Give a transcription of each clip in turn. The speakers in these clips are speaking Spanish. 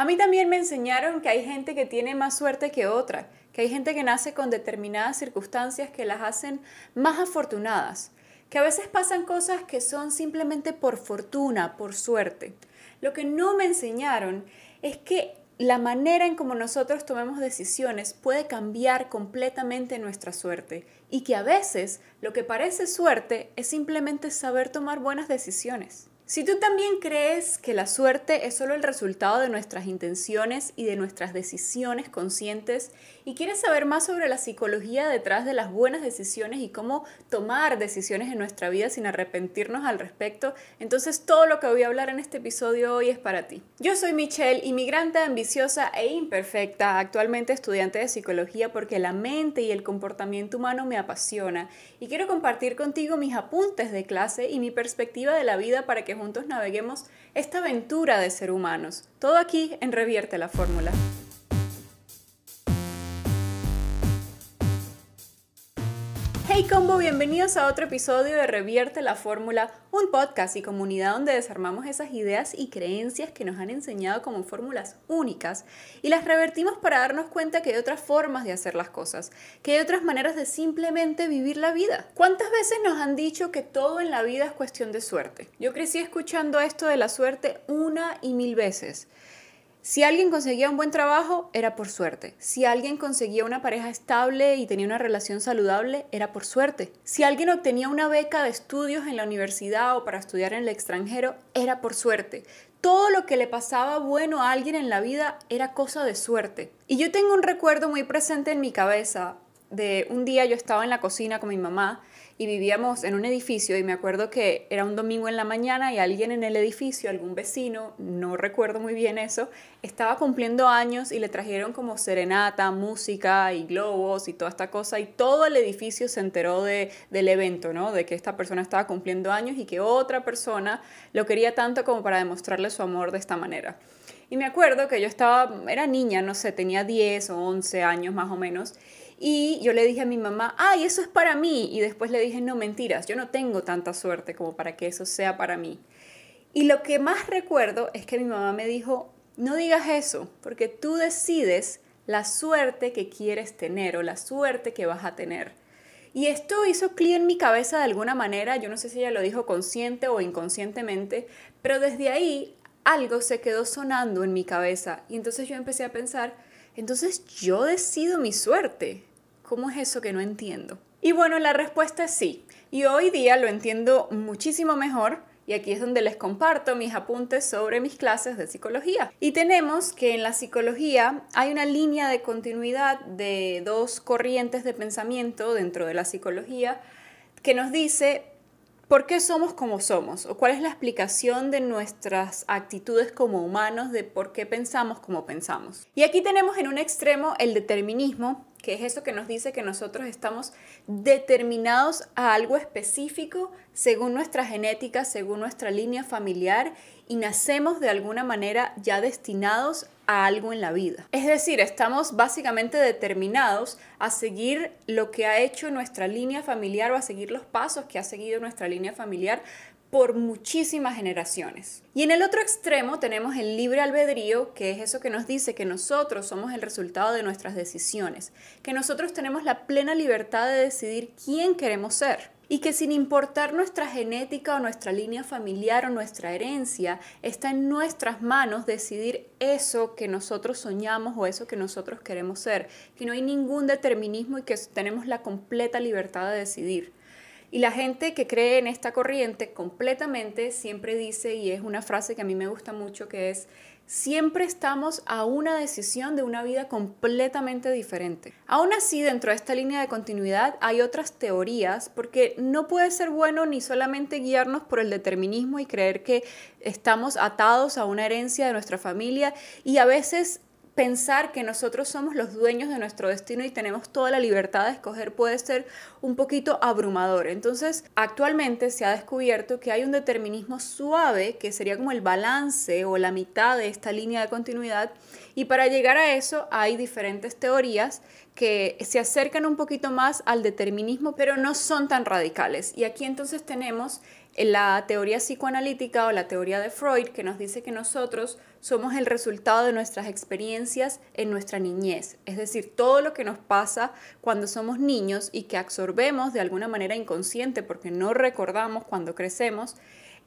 A mí también me enseñaron que hay gente que tiene más suerte que otra, que hay gente que nace con determinadas circunstancias que las hacen más afortunadas, que a veces pasan cosas que son simplemente por fortuna, por suerte. Lo que no me enseñaron es que la manera en como nosotros tomemos decisiones puede cambiar completamente nuestra suerte y que a veces lo que parece suerte es simplemente saber tomar buenas decisiones. Si tú también crees que la suerte es solo el resultado de nuestras intenciones y de nuestras decisiones conscientes y quieres saber más sobre la psicología detrás de las buenas decisiones y cómo tomar decisiones en nuestra vida sin arrepentirnos al respecto, entonces todo lo que voy a hablar en este episodio hoy es para ti. Yo soy Michelle, inmigrante ambiciosa e imperfecta, actualmente estudiante de psicología porque la mente y el comportamiento humano me apasiona y quiero compartir contigo mis apuntes de clase y mi perspectiva de la vida para que juntos naveguemos esta aventura de ser humanos. Todo aquí en Revierte la Fórmula. Hey combo, bienvenidos a otro episodio de Revierte la Fórmula, un podcast y comunidad donde desarmamos esas ideas y creencias que nos han enseñado como fórmulas únicas y las revertimos para darnos cuenta que hay otras formas de hacer las cosas, que hay otras maneras de simplemente vivir la vida. ¿Cuántas veces nos han dicho que todo en la vida es cuestión de suerte? Yo crecí escuchando esto de la suerte una y mil veces. Si alguien conseguía un buen trabajo, era por suerte. Si alguien conseguía una pareja estable y tenía una relación saludable, era por suerte. Si alguien obtenía una beca de estudios en la universidad o para estudiar en el extranjero, era por suerte. Todo lo que le pasaba bueno a alguien en la vida era cosa de suerte. Y yo tengo un recuerdo muy presente en mi cabeza de un día yo estaba en la cocina con mi mamá y vivíamos en un edificio y me acuerdo que era un domingo en la mañana y alguien en el edificio, algún vecino, no recuerdo muy bien eso, estaba cumpliendo años y le trajeron como serenata, música y globos y toda esta cosa y todo el edificio se enteró de, del evento, ¿no? De que esta persona estaba cumpliendo años y que otra persona lo quería tanto como para demostrarle su amor de esta manera. Y me acuerdo que yo estaba, era niña, no sé, tenía 10 o 11 años más o menos, y yo le dije a mi mamá, ay, eso es para mí. Y después le dije, no, mentiras, yo no tengo tanta suerte como para que eso sea para mí. Y lo que más recuerdo es que mi mamá me dijo, no digas eso, porque tú decides la suerte que quieres tener o la suerte que vas a tener. Y esto hizo clic en mi cabeza de alguna manera, yo no sé si ella lo dijo consciente o inconscientemente, pero desde ahí algo se quedó sonando en mi cabeza y entonces yo empecé a pensar, entonces yo decido mi suerte. ¿Cómo es eso que no entiendo? Y bueno, la respuesta es sí. Y hoy día lo entiendo muchísimo mejor y aquí es donde les comparto mis apuntes sobre mis clases de psicología. Y tenemos que en la psicología hay una línea de continuidad de dos corrientes de pensamiento dentro de la psicología que nos dice por qué somos como somos o cuál es la explicación de nuestras actitudes como humanos, de por qué pensamos como pensamos. Y aquí tenemos en un extremo el determinismo, que es eso que nos dice que nosotros estamos determinados a algo específico según nuestra genética, según nuestra línea familiar y nacemos de alguna manera ya destinados a algo en la vida. Es decir, estamos básicamente determinados a seguir lo que ha hecho nuestra línea familiar o a seguir los pasos que ha seguido nuestra línea familiar por muchísimas generaciones. Y en el otro extremo tenemos el libre albedrío, que es eso que nos dice que nosotros somos el resultado de nuestras decisiones, que nosotros tenemos la plena libertad de decidir quién queremos ser y que sin importar nuestra genética o nuestra línea familiar o nuestra herencia, está en nuestras manos decidir eso que nosotros soñamos o eso que nosotros queremos ser, que no hay ningún determinismo y que tenemos la completa libertad de decidir. Y la gente que cree en esta corriente completamente siempre dice, y es una frase que a mí me gusta mucho, que es, siempre estamos a una decisión de una vida completamente diferente. Aún así, dentro de esta línea de continuidad hay otras teorías, porque no puede ser bueno ni solamente guiarnos por el determinismo y creer que estamos atados a una herencia de nuestra familia y a veces pensar que nosotros somos los dueños de nuestro destino y tenemos toda la libertad de escoger puede ser un poquito abrumador. Entonces, actualmente se ha descubierto que hay un determinismo suave, que sería como el balance o la mitad de esta línea de continuidad, y para llegar a eso hay diferentes teorías que se acercan un poquito más al determinismo, pero no son tan radicales. Y aquí entonces tenemos la teoría psicoanalítica o la teoría de Freud que nos dice que nosotros somos el resultado de nuestras experiencias en nuestra niñez, es decir, todo lo que nos pasa cuando somos niños y que absorbemos de alguna manera inconsciente porque no recordamos cuando crecemos,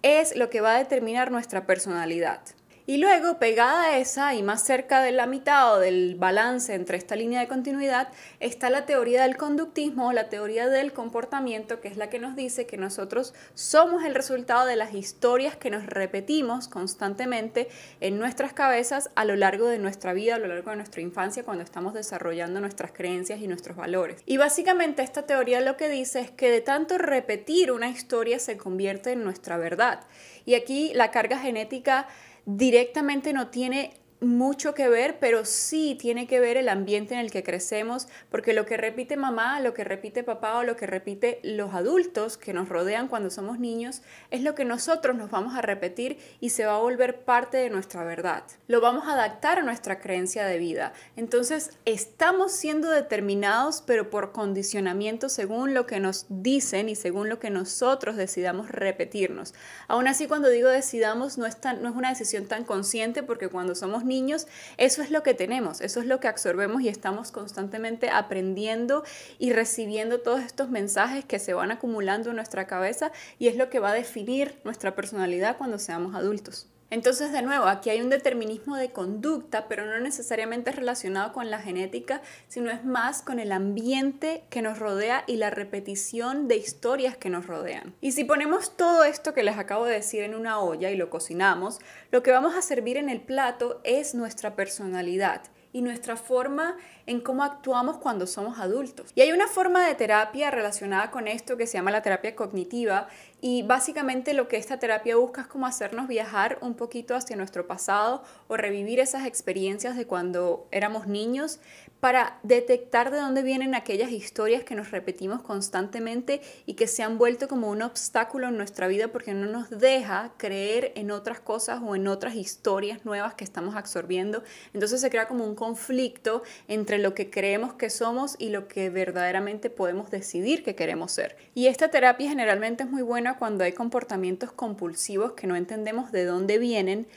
es lo que va a determinar nuestra personalidad. Y luego, pegada a esa y más cerca de la mitad o del balance entre esta línea de continuidad, está la teoría del conductismo o la teoría del comportamiento, que es la que nos dice que nosotros somos el resultado de las historias que nos repetimos constantemente en nuestras cabezas a lo largo de nuestra vida, a lo largo de nuestra infancia, cuando estamos desarrollando nuestras creencias y nuestros valores. Y básicamente esta teoría lo que dice es que de tanto repetir una historia se convierte en nuestra verdad. Y aquí la carga genética directamente no tiene mucho que ver, pero sí tiene que ver el ambiente en el que crecemos, porque lo que repite mamá, lo que repite papá o lo que repite los adultos que nos rodean cuando somos niños, es lo que nosotros nos vamos a repetir y se va a volver parte de nuestra verdad. Lo vamos a adaptar a nuestra creencia de vida. Entonces, estamos siendo determinados, pero por condicionamiento según lo que nos dicen y según lo que nosotros decidamos repetirnos. Aún así, cuando digo decidamos, no es, no es una decisión tan consciente, porque cuando somos niños, niños, eso es lo que tenemos, eso es lo que absorbemos y estamos constantemente aprendiendo y recibiendo todos estos mensajes que se van acumulando en nuestra cabeza y es lo que va a definir nuestra personalidad cuando seamos adultos. Entonces, de nuevo, aquí hay un determinismo de conducta, pero no necesariamente relacionado con la genética, sino es más con el ambiente que nos rodea y la repetición de historias que nos rodean. Y si ponemos todo esto que les acabo de decir en una olla y lo cocinamos, lo que vamos a servir en el plato es nuestra personalidad y nuestra forma en cómo actuamos cuando somos adultos. Y hay una forma de terapia relacionada con esto que se llama la terapia cognitiva y básicamente lo que esta terapia busca es como hacernos viajar un poquito hacia nuestro pasado o revivir esas experiencias de cuando éramos niños para detectar de dónde vienen aquellas historias que nos repetimos constantemente y que se han vuelto como un obstáculo en nuestra vida porque no nos deja creer en otras cosas o en otras historias nuevas que estamos absorbiendo. Entonces se crea como un conflicto entre lo que creemos que somos y lo que verdaderamente podemos decidir que queremos ser. Y esta terapia generalmente es muy buena cuando hay comportamientos compulsivos que no entendemos de dónde vienen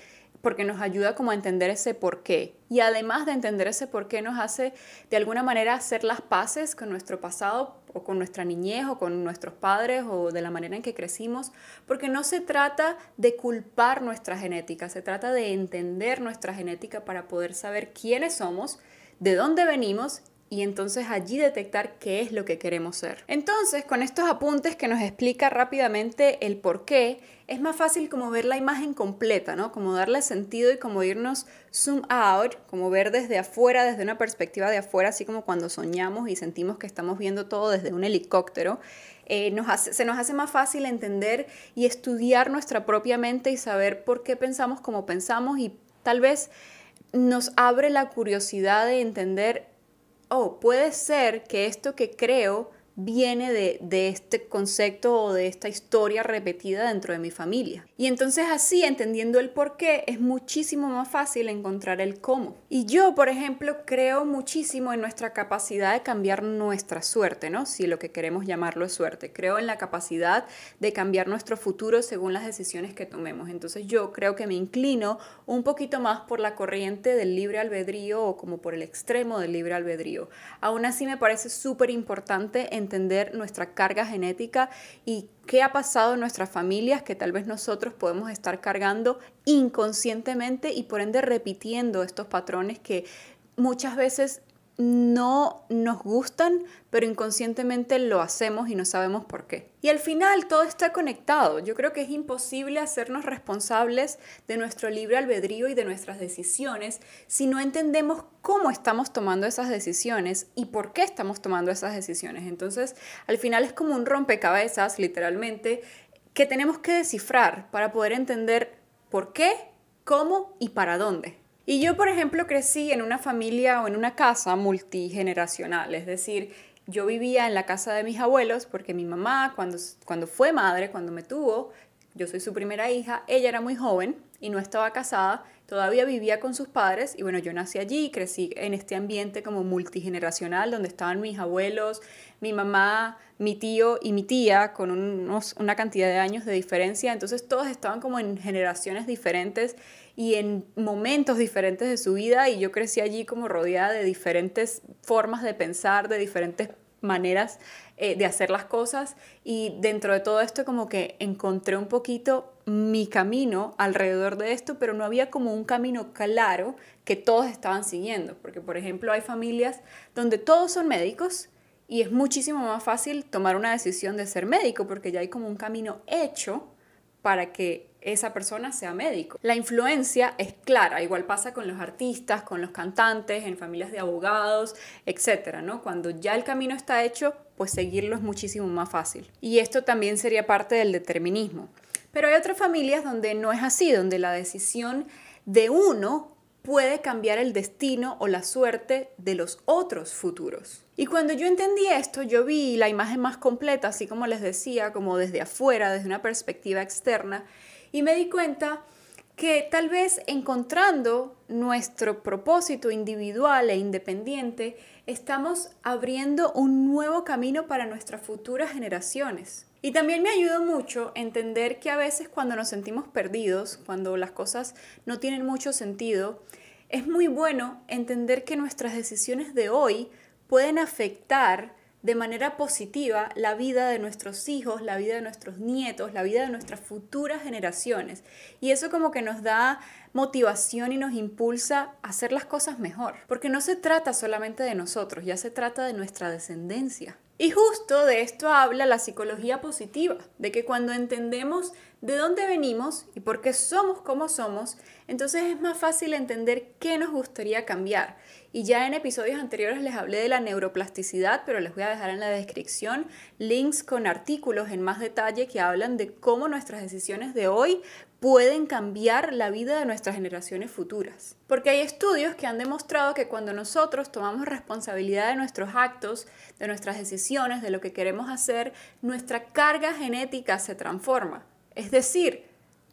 porque nos ayuda como a entender ese por qué. Y además de entender ese por qué nos hace de alguna manera hacer las paces con nuestro pasado o con nuestra niñez o con nuestros padres o de la manera en que crecimos, porque no se trata de culpar nuestra genética, se trata de entender nuestra genética para poder saber quiénes somos, de dónde venimos y entonces allí detectar qué es lo que queremos ser. Entonces, con estos apuntes que nos explica rápidamente el por qué, es más fácil como ver la imagen completa, ¿no? Como darle sentido y como irnos zoom out, como ver desde afuera, desde una perspectiva de afuera, así como cuando soñamos y sentimos que estamos viendo todo desde un helicóptero. Eh, se nos hace más fácil entender y estudiar nuestra propia mente y saber por qué pensamos como pensamos y tal vez nos abre la curiosidad de entender oh, puede ser que esto que creo viene de, este concepto o de esta historia repetida dentro de mi familia. Y entonces así, entendiendo el por qué, es muchísimo más fácil encontrar el cómo. Y yo, por ejemplo, creo muchísimo en nuestra capacidad de cambiar nuestra suerte, ¿no? Si lo que queremos llamarlo es suerte. Creo en la capacidad de cambiar nuestro futuro según las decisiones que tomemos. Entonces yo creo que me inclino un poquito más por la corriente del libre albedrío o como por el extremo del libre albedrío. Aún así me parece súper importante entender nuestra carga genética y qué ha pasado en nuestras familias que tal vez nosotros podemos estar cargando inconscientemente y por ende repitiendo estos patrones que muchas veces no nos gustan, pero inconscientemente lo hacemos y no sabemos por qué. Y al final todo está conectado. Yo creo que es imposible hacernos responsables de nuestro libre albedrío y de nuestras decisiones si no entendemos cómo estamos tomando esas decisiones y por qué estamos tomando esas decisiones. Entonces, al final es como un rompecabezas, literalmente, que tenemos que descifrar para poder entender por qué, cómo y para dónde. Y yo, por ejemplo, crecí en una familia o en una casa multigeneracional, es decir, yo vivía en la casa de mis abuelos porque mi mamá, cuando, cuando fue madre, cuando me tuvo, yo soy su primera hija, ella era muy joven y no estaba casada todavía vivía con sus padres y bueno, yo nací allí, crecí en este ambiente como multigeneracional donde estaban mis abuelos, mi mamá, mi tío y mi tía con unos, una cantidad de años de diferencia, entonces todos estaban como en generaciones diferentes y en momentos diferentes de su vida y yo crecí allí como rodeada de diferentes formas de pensar, de diferentes maneras eh, de hacer las cosas y dentro de todo esto como que encontré un poquito mi camino alrededor de esto, pero no había como un camino claro que todos estaban siguiendo, porque por ejemplo hay familias donde todos son médicos y es muchísimo más fácil tomar una decisión de ser médico porque ya hay como un camino hecho para que esa persona sea médico. La influencia es clara, igual pasa con los artistas, con los cantantes, en familias de abogados, etcétera, ¿no? Cuando ya el camino está hecho, pues seguirlo es muchísimo más fácil. Y esto también sería parte del determinismo. Pero hay otras familias donde no es así, donde la decisión de uno puede cambiar el destino o la suerte de los otros futuros. Y cuando yo entendí esto, yo vi la imagen más completa, así como les decía, como desde afuera, desde una perspectiva externa, y me di cuenta que tal vez encontrando nuestro propósito individual e independiente, estamos abriendo un nuevo camino para nuestras futuras generaciones. Y también me ayudó mucho entender que a veces cuando nos sentimos perdidos, cuando las cosas no tienen mucho sentido, es muy bueno entender que nuestras decisiones de hoy pueden afectar de manera positiva la vida de nuestros hijos, la vida de nuestros nietos, la vida de nuestras futuras generaciones. Y eso como que nos da motivación y nos impulsa a hacer las cosas mejor. Porque no se trata solamente de nosotros, ya se trata de nuestra descendencia. Y justo de esto habla la psicología positiva, de que cuando entendemos de dónde venimos y por qué somos como somos, entonces es más fácil entender qué nos gustaría cambiar. Y ya en episodios anteriores les hablé de la neuroplasticidad, pero les voy a dejar en la descripción links con artículos en más detalle que hablan de cómo nuestras decisiones de hoy pueden cambiar la vida de nuestras generaciones futuras. Porque hay estudios que han demostrado que cuando nosotros tomamos responsabilidad de nuestros actos, de nuestras decisiones, de lo que queremos hacer, nuestra carga genética se transforma. Es decir,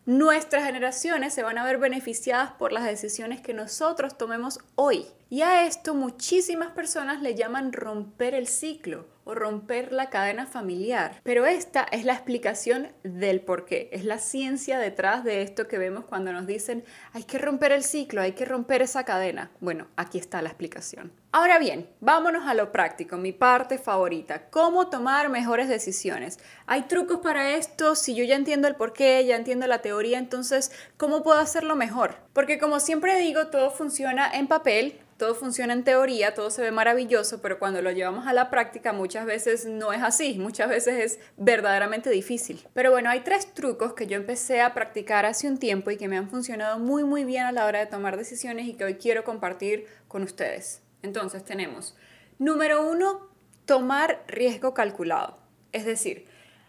nuestras generaciones se van a ver beneficiadas por las decisiones que nosotros tomemos hoy. Y a esto muchísimas personas le llaman romper el ciclo o romper la cadena familiar. Pero esta es la explicación del por qué. Es la ciencia detrás de esto que vemos cuando nos dicen hay que romper el ciclo, hay que romper esa cadena. Bueno, aquí está la explicación. Ahora bien, vámonos a lo práctico, mi parte favorita, cómo tomar mejores decisiones. ¿Hay trucos para esto? Si yo ya entiendo el por qué, ya entiendo la teoría, entonces, ¿cómo puedo hacerlo mejor? Porque como siempre digo, todo funciona en papel, todo funciona en teoría, todo se ve maravilloso, pero cuando lo llevamos a la práctica muchas veces no es así, muchas veces es verdaderamente difícil. Pero bueno, hay tres trucos que yo empecé a practicar hace un tiempo y que me han funcionado muy muy bien a la hora de tomar decisiones y que hoy quiero compartir con ustedes. Entonces tenemos, número uno, tomar riesgo calculado. Es decir,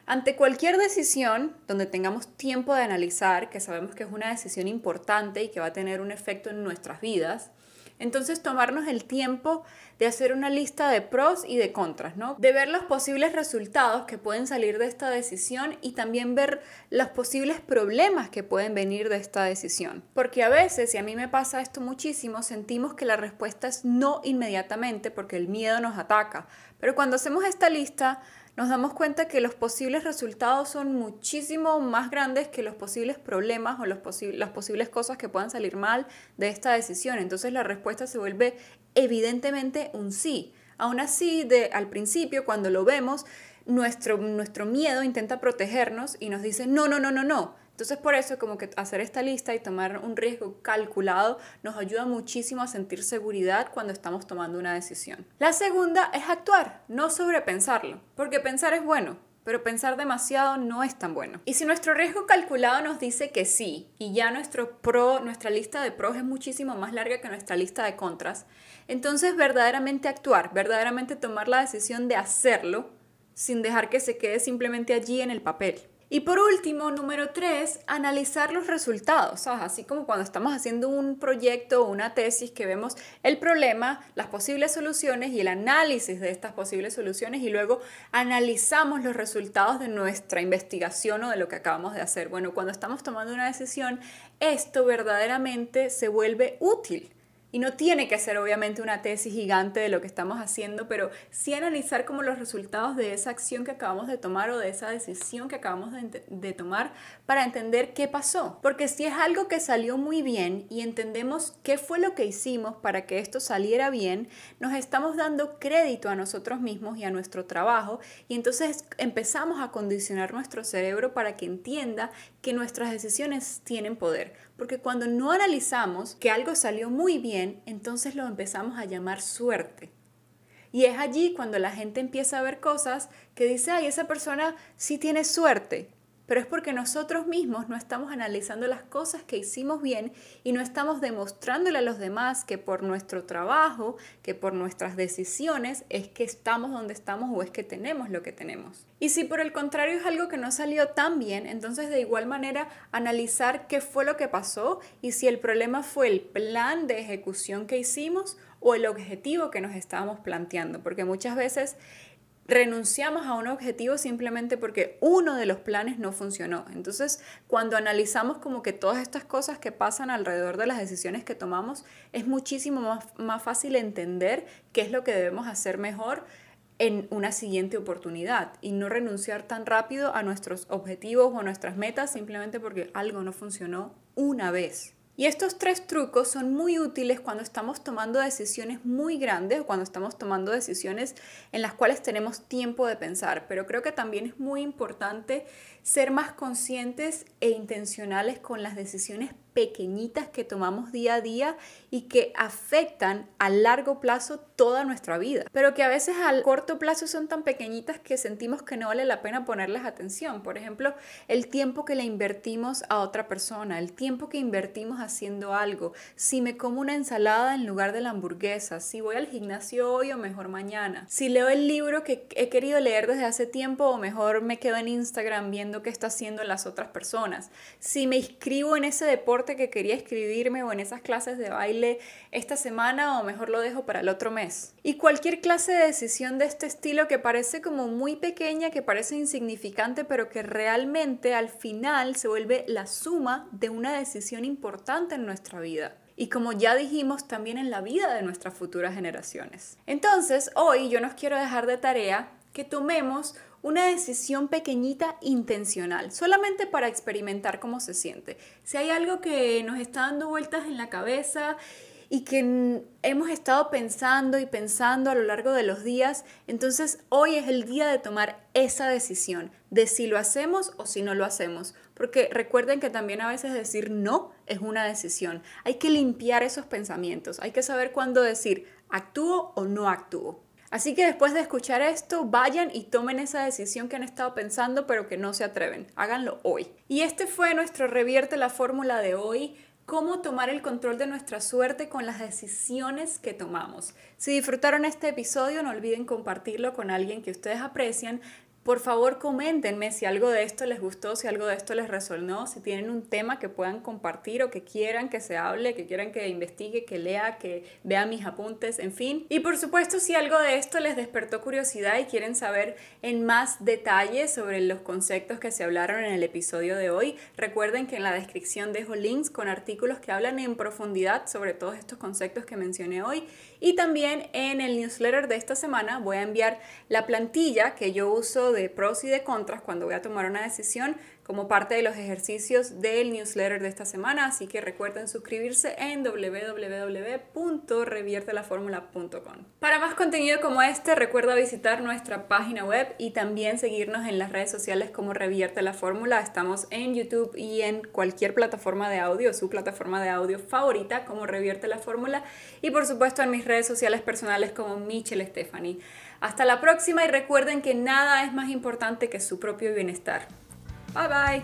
ante cualquier decisión donde tengamos tiempo de analizar, que sabemos que es una decisión importante y que va a tener un efecto en nuestras vidas, entonces tomarnos el tiempo de hacer una lista de pros y de contras, ¿no? De ver los posibles resultados que pueden salir de esta decisión y también ver los posibles problemas que pueden venir de esta decisión. Porque a veces, y a mí me pasa esto muchísimo, sentimos que la respuesta es no inmediatamente porque el miedo nos ataca. Pero cuando hacemos esta lista, nos damos cuenta que los posibles resultados son muchísimo más grandes que los posibles problemas o los las posibles cosas que puedan salir mal de esta decisión. Entonces la respuesta se vuelve evidentemente un sí. Aún así, de, al principio, cuando lo vemos, nuestro, nuestro miedo intenta protegernos y nos dice, no, no, no, no, no entonces por eso como que hacer esta lista y tomar un riesgo calculado nos ayuda muchísimo a sentir seguridad cuando estamos tomando una decisión. La segunda es actuar, no sobrepensarlo, porque pensar es bueno, pero pensar demasiado no es tan bueno. Y si nuestro riesgo calculado nos dice que sí, y ya nuestro pro, nuestra lista de pros es muchísimo más larga que nuestra lista de contras, entonces verdaderamente actuar, verdaderamente tomar la decisión de hacerlo sin dejar que se quede simplemente allí en el papel. Y por último, número tres, analizar los resultados. Así como cuando estamos haciendo un proyecto o una tesis que vemos el problema, las posibles soluciones y el análisis de estas posibles soluciones y luego analizamos los resultados de nuestra investigación o de lo que acabamos de hacer. Bueno, cuando estamos tomando una decisión, esto verdaderamente se vuelve útil. Y no tiene que ser obviamente una tesis gigante de lo que estamos haciendo, pero sí analizar como los resultados de esa acción que acabamos de tomar o de esa decisión que acabamos de, tomar para entender qué pasó. Porque si es algo que salió muy bien y entendemos qué fue lo que hicimos para que esto saliera bien, nos estamos dando crédito a nosotros mismos y a nuestro trabajo y entonces empezamos a condicionar nuestro cerebro para que entienda que nuestras decisiones tienen poder. Porque cuando no analizamos que algo salió muy bien, entonces lo empezamos a llamar suerte. Y es allí cuando la gente empieza a ver cosas que dice, ay, esa persona sí tiene suerte pero es porque nosotros mismos no estamos analizando las cosas que hicimos bien y no estamos demostrándole a los demás que por nuestro trabajo, que por nuestras decisiones es que estamos donde estamos o es que tenemos lo que tenemos. Y si por el contrario es algo que no salió tan bien, entonces de igual manera analizar qué fue lo que pasó y si el problema fue el plan de ejecución que hicimos o el objetivo que nos estábamos planteando, porque muchas veces renunciamos a un objetivo simplemente porque uno de los planes no funcionó. Entonces, cuando analizamos como que todas estas cosas que pasan alrededor de las decisiones que tomamos, es muchísimo más, más fácil entender qué es lo que debemos hacer mejor en una siguiente oportunidad y no renunciar tan rápido a nuestros objetivos o nuestras metas simplemente porque algo no funcionó una vez. Y estos tres trucos son muy útiles cuando estamos tomando decisiones muy grandes o cuando estamos tomando decisiones en las cuales tenemos tiempo de pensar, pero creo que también es muy importante ser más conscientes e intencionales con las decisiones pequeñitas que tomamos día a día y que afectan a largo plazo toda nuestra vida, pero que a veces al corto plazo son tan pequeñitas que sentimos que no vale la pena ponerles atención. Por ejemplo, el tiempo que le invertimos a otra persona, el tiempo que invertimos haciendo algo, si me como una ensalada en lugar de la hamburguesa, si voy al gimnasio hoy o mejor mañana, si leo el libro que he querido leer desde hace tiempo o mejor me quedo en Instagram viendo que está haciendo las otras personas. Si me inscribo en ese que quería escribirme o en esas clases de baile esta semana o mejor lo dejo para el otro mes. Y cualquier clase de decisión de este estilo que parece como muy pequeña, que parece insignificante, pero que realmente al final se vuelve la suma de una decisión importante en nuestra vida y como ya dijimos, también en la vida de nuestras futuras generaciones. Entonces, hoy yo nos quiero dejar de tarea que tomemos una decisión pequeñita intencional, solamente para experimentar cómo se siente. Si hay algo que nos está dando vueltas en la cabeza y que hemos estado pensando y pensando a lo largo de los días, entonces hoy es el día de tomar esa decisión de si lo hacemos o si no lo hacemos. Porque recuerden que también a veces decir no es una decisión. Hay que limpiar esos pensamientos, hay que saber cuándo decir actúo o no actúo. Así que después de escuchar esto, vayan y tomen esa decisión que han estado pensando pero que no se atreven. Háganlo hoy. Y este fue nuestro revierte la fórmula de hoy cómo tomar el control de nuestra suerte con las decisiones que tomamos. Si disfrutaron este episodio, no olviden compartirlo con alguien que ustedes aprecian. Por favor, coméntenme si algo de esto les gustó, si algo de esto les resonó, si tienen un tema que puedan compartir o que quieran que se hable, que quieran que investigue, que lea, que vea mis apuntes, en fin. Y por supuesto, si algo de esto les despertó curiosidad y quieren saber en más detalle sobre los conceptos que se hablaron en el episodio de hoy, recuerden que en la descripción dejo links con artículos que hablan en profundidad sobre todos estos conceptos que mencioné hoy. Y también en el newsletter de esta semana voy a enviar la plantilla que yo uso de pros y de contras cuando voy a tomar una decisión como parte de los ejercicios del newsletter de esta semana, así que recuerden suscribirse en www.reviertelaformula.com. Para más contenido como este, recuerda visitar nuestra página web y también seguirnos en las redes sociales como Revierte la Fórmula. Estamos en YouTube y en cualquier plataforma de audio, su plataforma de audio favorita como Revierte la Fórmula y por supuesto en mis redes sociales personales como Michelle Stephanie. Hasta la próxima y recuerden que nada es más importante que su propio bienestar. Bye bye.